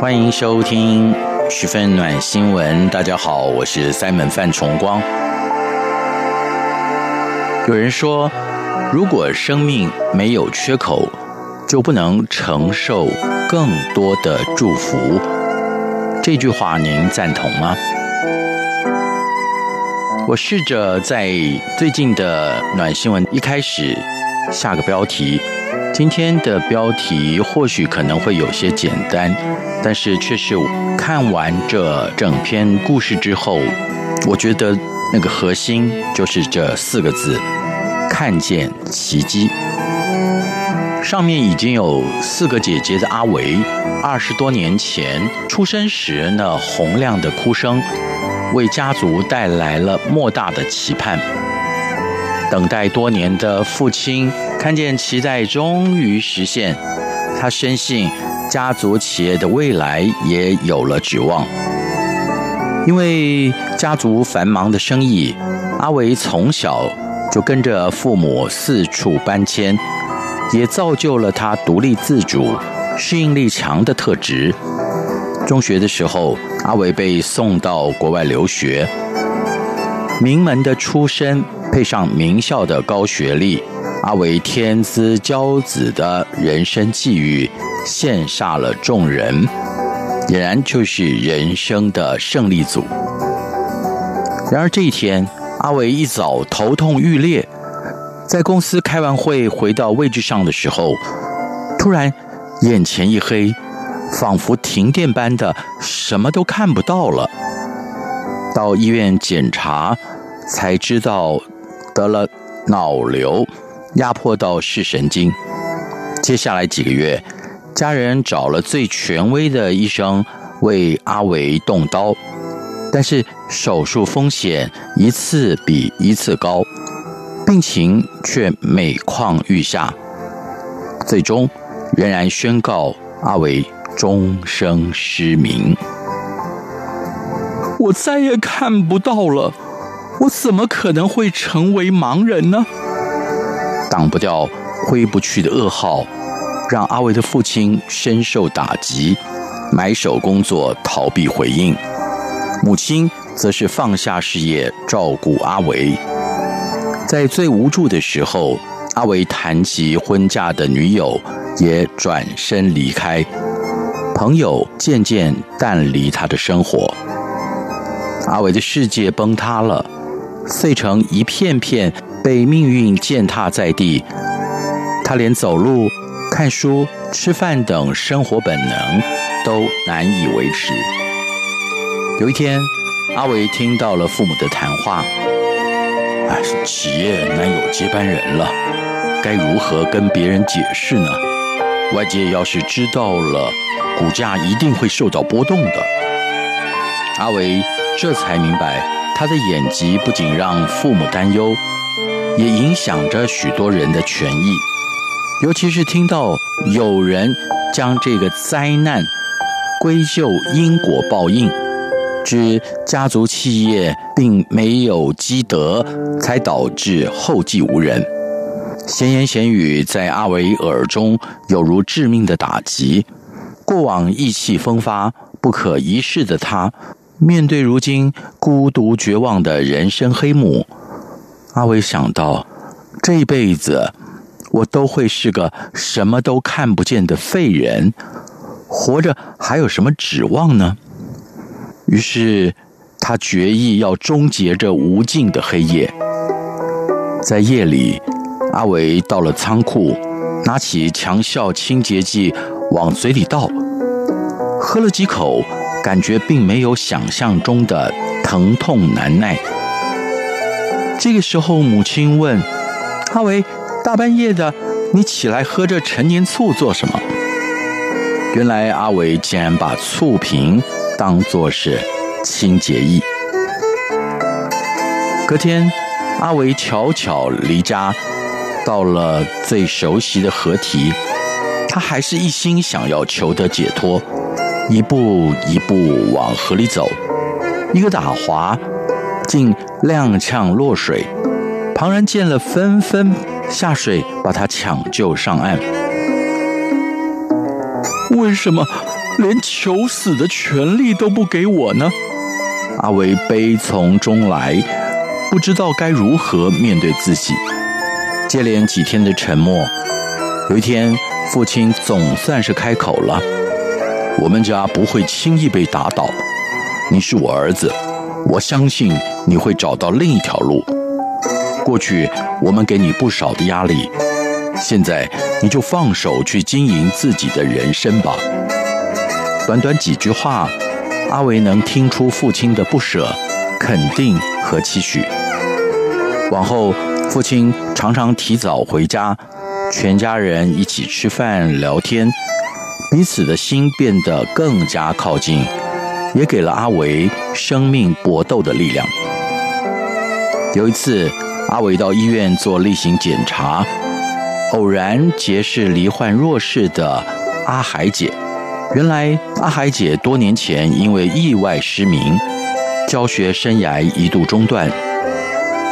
欢迎收听十分暖新闻。大家好，我是 Simon 范崇光。有人说，如果生命没有缺口，就不能承受更多的祝福。这句话您赞同吗？我试着在最近的暖新闻一开始下个标题。今天的标题或许可能会有些简单，但是却是看完这整篇故事之后，我觉得那个核心就是这四个字：看见奇迹。上面已经有四个姐姐的阿维，二十多年前出生时那洪亮的哭声，为家族带来了莫大的期盼。等待多年的父亲看见期待终于实现，他深信家族企业的未来也有了指望。因为家族繁忙的生意，阿维从小就跟着父母四处搬迁，也造就了他独立自主、适应力强的特质。中学的时候，阿维被送到国外留学，名门的出身。配上名校的高学历，阿维天之骄子的人生际遇，羡煞了众人，俨然就是人生的胜利组。然而这一天，阿维一早头痛欲裂，在公司开完会回到位置上的时候，突然眼前一黑，仿佛停电般的什么都看不到了。到医院检查，才知道。得了脑瘤，压迫到视神经。接下来几个月，家人找了最权威的医生为阿维动刀，但是手术风险一次比一次高，病情却每况愈下，最终仍然宣告阿维终生失明。我再也看不到了。我怎么可能会成为盲人呢？挡不掉、挥不去的噩耗，让阿维的父亲深受打击，埋首工作逃避回应。母亲则是放下事业照顾阿维。在最无助的时候，阿维谈及婚嫁的女友也转身离开，朋友渐渐淡离他的生活。阿维的世界崩塌了。碎成一片片，被命运践踏在地。他连走路、看书、吃饭等生活本能都难以维持。有一天，阿维听到了父母的谈话：“哎，企业难有接班人了，该如何跟别人解释呢？外界要是知道了，股价一定会受到波动的。”阿维这才明白。他的眼疾不仅让父母担忧，也影响着许多人的权益。尤其是听到有人将这个灾难归咎因果报应，指家族企业并没有积德，才导致后继无人。闲言闲语在阿维耳中有如致命的打击。过往意气风发、不可一世的他。面对如今孤独绝望的人生黑幕，阿伟想到，这一辈子我都会是个什么都看不见的废人，活着还有什么指望呢？于是他决意要终结这无尽的黑夜。在夜里，阿伟到了仓库，拿起强效清洁剂往嘴里倒，喝了几口。感觉并没有想象中的疼痛难耐。这个时候，母亲问：“阿维，大半夜的，你起来喝这陈年醋做什么？原来阿维竟然把醋瓶当作是清洁液。隔天，阿维悄悄离家，到了最熟悉的河堤，他还是一心想要求得解脱，一步一步往河里走，一个打滑，竟踉跄落水。旁人见了，纷纷下水把他抢救上岸。为什么连求死的权利都不给我呢？阿维悲从中来，不知道该如何面对自己。接连几天的沉默，有一天，父亲总算是开口了：“我们家不会轻易被打倒。你是我儿子，我相信你会找到另一条路。”过去我们给你不少的压力，现在你就放手去经营自己的人生吧。短短几句话，阿维能听出父亲的不舍、肯定和期许。往后，父亲常常提早回家，全家人一起吃饭聊天，彼此的心变得更加靠近，也给了阿维生命搏斗的力量。有一次，阿伟到医院做例行检查，偶然结识罹患弱视的阿海姐。原来阿海姐多年前因为意外失明，教学生涯一度中断。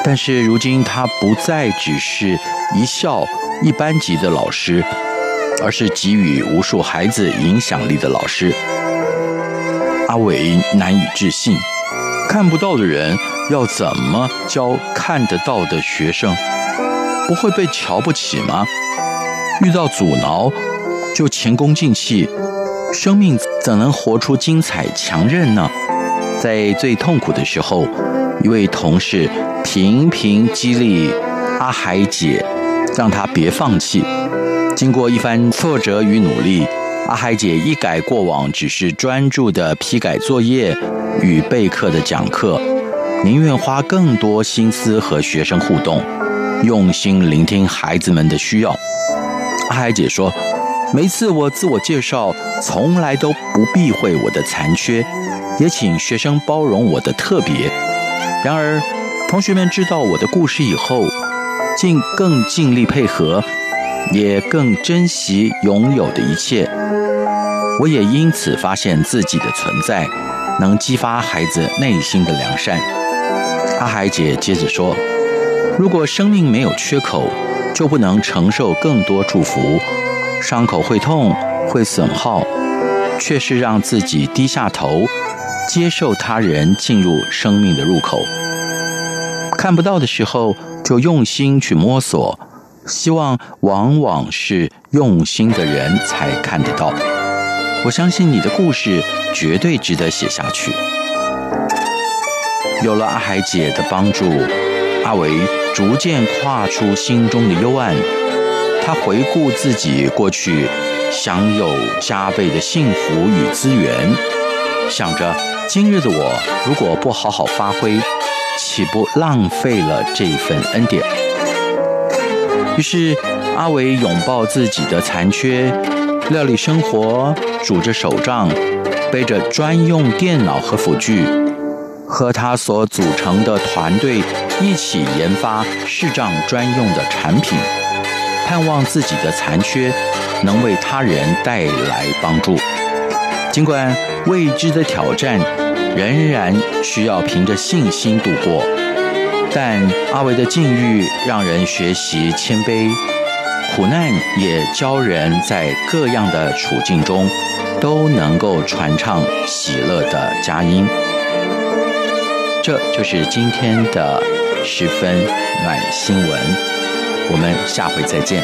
但是如今她不再只是一校一班级的老师，而是给予无数孩子影响力的老师。阿伟难以置信，看不到的人。要怎么教看得到的学生？不会被瞧不起吗？遇到阻挠就前功尽弃，生命怎能活出精彩强韧呢？在最痛苦的时候，一位同事频频激励阿海姐，让她别放弃。经过一番挫折与努力，阿海姐一改过往只是专注的批改作业与备课的讲课。宁愿花更多心思和学生互动，用心聆听孩子们的需要。阿海姐说：“每次我自我介绍，从来都不避讳我的残缺，也请学生包容我的特别。然而，同学们知道我的故事以后，竟更尽力配合，也更珍惜拥有的一切。我也因此发现自己的存在，能激发孩子内心的良善。”阿海姐接着说：“如果生命没有缺口，就不能承受更多祝福。伤口会痛，会损耗，却是让自己低下头，接受他人进入生命的入口。看不到的时候，就用心去摸索。希望往往是用心的人才看得到。我相信你的故事绝对值得写下去。”有了阿海姐的帮助，阿维逐渐跨出心中的幽暗。他回顾自己过去，享有加倍的幸福与资源，想着今日的我如果不好好发挥，岂不浪费了这份恩典？于是，阿维拥抱自己的残缺，料理生活，拄着手杖，背着专用电脑和辅具。和他所组成的团队一起研发视障专用的产品，盼望自己的残缺能为他人带来帮助。尽管未知的挑战仍然需要凭着信心度过，但阿维的境遇让人学习谦卑，苦难也教人在各样的处境中都能够传唱喜乐的佳音。这就是今天的十分暖新闻，我们下回再见。